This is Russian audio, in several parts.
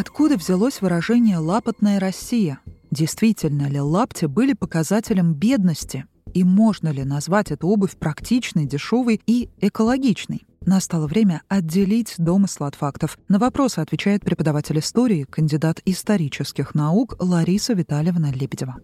Откуда взялось выражение «лапотная Россия»? Действительно ли лапти были показателем бедности? И можно ли назвать эту обувь практичной, дешевой и экологичной? Настало время отделить домыслы от фактов. На вопросы отвечает преподаватель истории, кандидат исторических наук Лариса Витальевна Лебедева.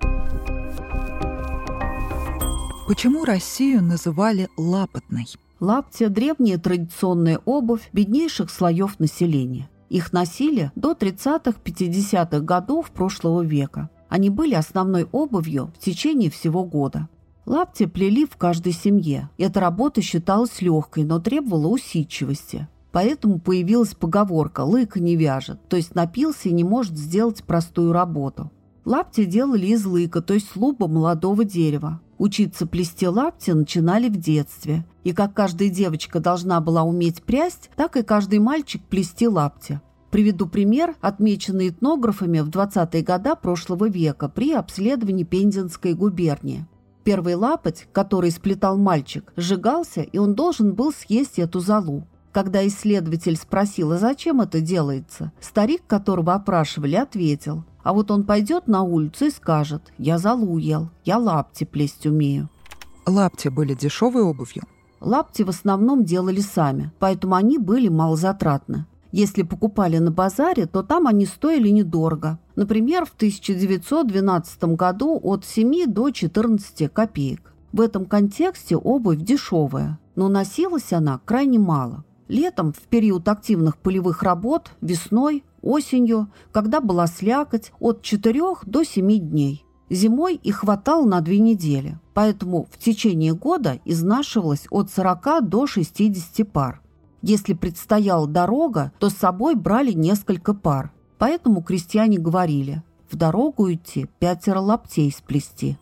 Почему Россию называли лапотной? Лаптя – древняя традиционная обувь беднейших слоев населения. Их носили до 30-50-х годов прошлого века. Они были основной обувью в течение всего года. Лапти плели в каждой семье. Эта работа считалась легкой, но требовала усидчивости. Поэтому появилась поговорка «лыка не вяжет», то есть напился и не может сделать простую работу. Лапти делали из лыка, то есть луба молодого дерева. Учиться плести лапти начинали в детстве. И как каждая девочка должна была уметь прясть, так и каждый мальчик плести лапти. Приведу пример, отмеченный этнографами в 20-е годы прошлого века при обследовании Пензенской губернии. Первый лапоть, который сплетал мальчик, сжигался, и он должен был съесть эту залу. Когда исследователь спросил, зачем это делается, старик, которого опрашивали, ответил, а вот он пойдет на улицу и скажет, я залу ел, я лапти плесть умею. Лапти были дешевой обувью? Лапти в основном делали сами, поэтому они были малозатратны. Если покупали на базаре, то там они стоили недорого. Например, в 1912 году от 7 до 14 копеек. В этом контексте обувь дешевая, но носилась она крайне мало. Летом, в период активных полевых работ, весной, осенью, когда была слякоть, от 4 до 7 дней. Зимой их хватало на две недели, поэтому в течение года изнашивалось от 40 до 60 пар. Если предстояла дорога, то с собой брали несколько пар. Поэтому крестьяне говорили, в дорогу идти пятеро лаптей сплести.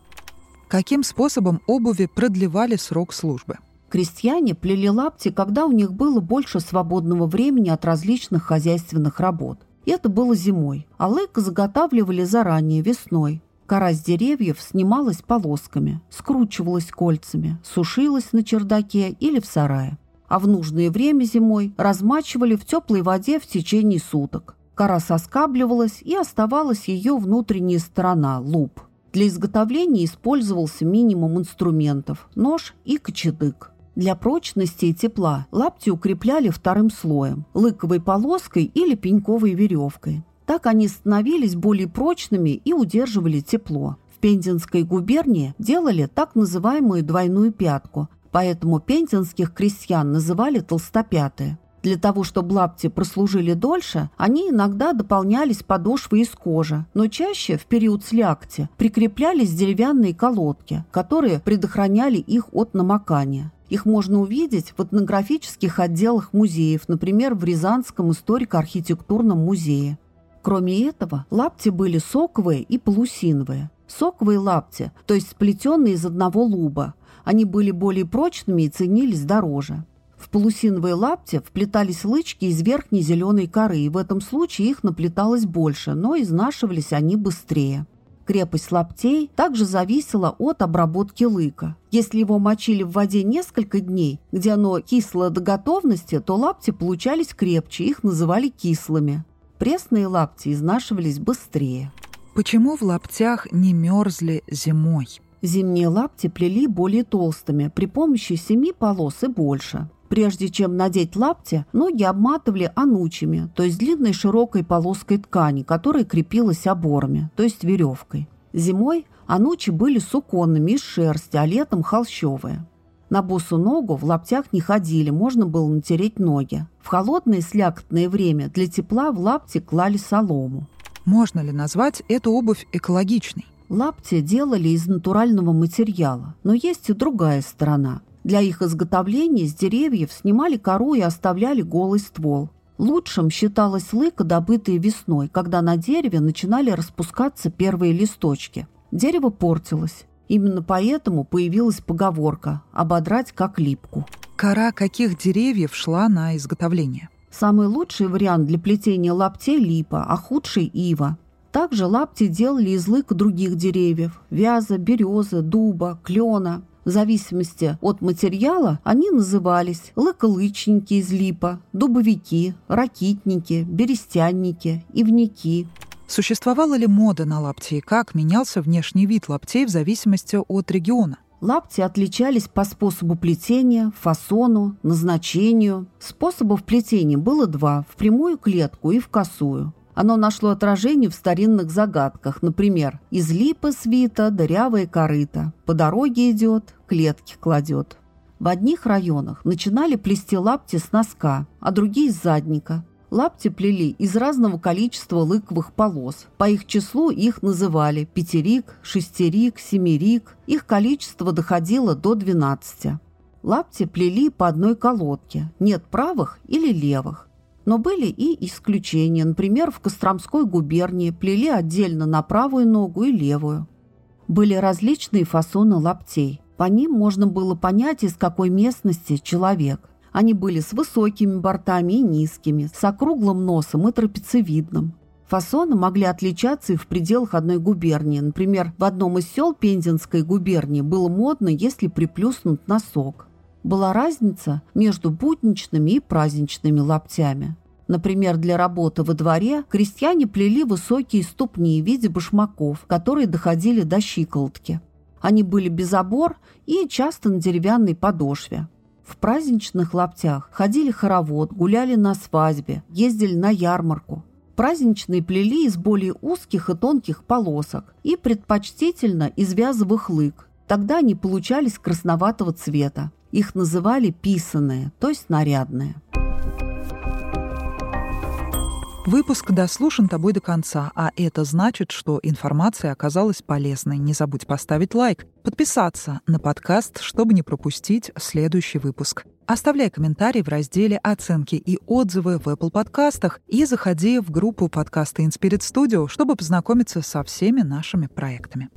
Каким способом обуви продлевали срок службы? Крестьяне плели лапти, когда у них было больше свободного времени от различных хозяйственных работ. Это было зимой, а лык заготавливали заранее, весной. Кора с деревьев снималась полосками, скручивалась кольцами, сушилась на чердаке или в сарае. А в нужное время зимой размачивали в теплой воде в течение суток. Кора соскабливалась и оставалась ее внутренняя сторона – луп. Для изготовления использовался минимум инструментов – нож и кочедык. Для прочности и тепла лапти укрепляли вторым слоем – лыковой полоской или пеньковой веревкой. Так они становились более прочными и удерживали тепло. В Пензенской губернии делали так называемую двойную пятку, поэтому пензенских крестьян называли толстопятые. Для того, чтобы лапти прослужили дольше, они иногда дополнялись подошвой из кожи, но чаще в период слякти прикреплялись деревянные колодки, которые предохраняли их от намокания. Их можно увидеть в этнографических отделах музеев, например, в Рязанском историко-архитектурном музее. Кроме этого, лапти были соковые и полусиновые. Соковые лапти, то есть сплетенные из одного луба. Они были более прочными и ценились дороже. В полусиновые лапти вплетались лычки из верхней зеленой коры, и в этом случае их наплеталось больше, но изнашивались они быстрее. Крепость лаптей также зависела от обработки лыка. Если его мочили в воде несколько дней, где оно кисло до готовности, то лапти получались крепче, их называли кислыми. Пресные лапти изнашивались быстрее. Почему в лаптях не мерзли зимой? Зимние лапти плели более толстыми, при помощи семи полос и больше. Прежде чем надеть лапти, ноги обматывали анучами, то есть длинной широкой полоской ткани, которая крепилась оборами, то есть веревкой. Зимой анучи были суконными из шерсти, а летом холщовые. На босу ногу в лаптях не ходили, можно было натереть ноги. В холодное слякотное время для тепла в лапти клали солому. Можно ли назвать эту обувь экологичной? Лапти делали из натурального материала, но есть и другая сторона – для их изготовления с деревьев снимали кору и оставляли голый ствол. Лучшим считалась лыка, добытая весной, когда на дереве начинали распускаться первые листочки. Дерево портилось. Именно поэтому появилась поговорка «ободрать как липку». Кора каких деревьев шла на изготовление? Самый лучший вариант для плетения лаптей – липа, а худший – ива. Также лапти делали из лыка других деревьев – вяза, березы, дуба, клена – В зависимости от материала они назывались лыколычники из липа, дубовики, ракитники, берестянники, ивники. Существовала ли мода на лапти и как менялся внешний вид лаптей в зависимости от региона? Лапти отличались по способу плетения, фасону, назначению. Способов плетения было два – в прямую клетку и в косую. Оно нашло отражение в старинных загадках, например, «Из липа свита дырявая корыта, по дороге идет, клетки кладет». В одних районах начинали плести лапти с носка, а другие – с задника. Лапти плели из разного количества лыковых полос. По их числу их называли пятерик, шестерик, семерик. Их количество доходило до 12. Лапти плели по одной колодке. Нет правых или левых. Но были и исключения. Например, в Костромской губернии плели отдельно на правую ногу и левую. Были различные фасоны лаптей. По ним можно было понять, из какой местности человек. Они были с высокими бортами и низкими, с округлым носом и трапециевидным. Фасоны могли отличаться и в пределах одной губернии. Например, в одном из сел Пензенской губернии было модно, если приплюснут носок была разница между будничными и праздничными лаптями. Например, для работы во дворе крестьяне плели высокие ступни в виде башмаков, которые доходили до щиколотки. Они были без обор и часто на деревянной подошве. В праздничных лаптях ходили хоровод, гуляли на свадьбе, ездили на ярмарку. Праздничные плели из более узких и тонких полосок и предпочтительно из вязовых лык. Тогда они получались красноватого цвета. Их называли писаные, то есть нарядные. Выпуск дослушан тобой до конца, а это значит, что информация оказалась полезной. Не забудь поставить лайк, подписаться на подкаст, чтобы не пропустить следующий выпуск. Оставляй комментарии в разделе «Оценки и отзывы» в Apple подкастах и заходи в группу подкаста Inspirit Studio, чтобы познакомиться со всеми нашими проектами.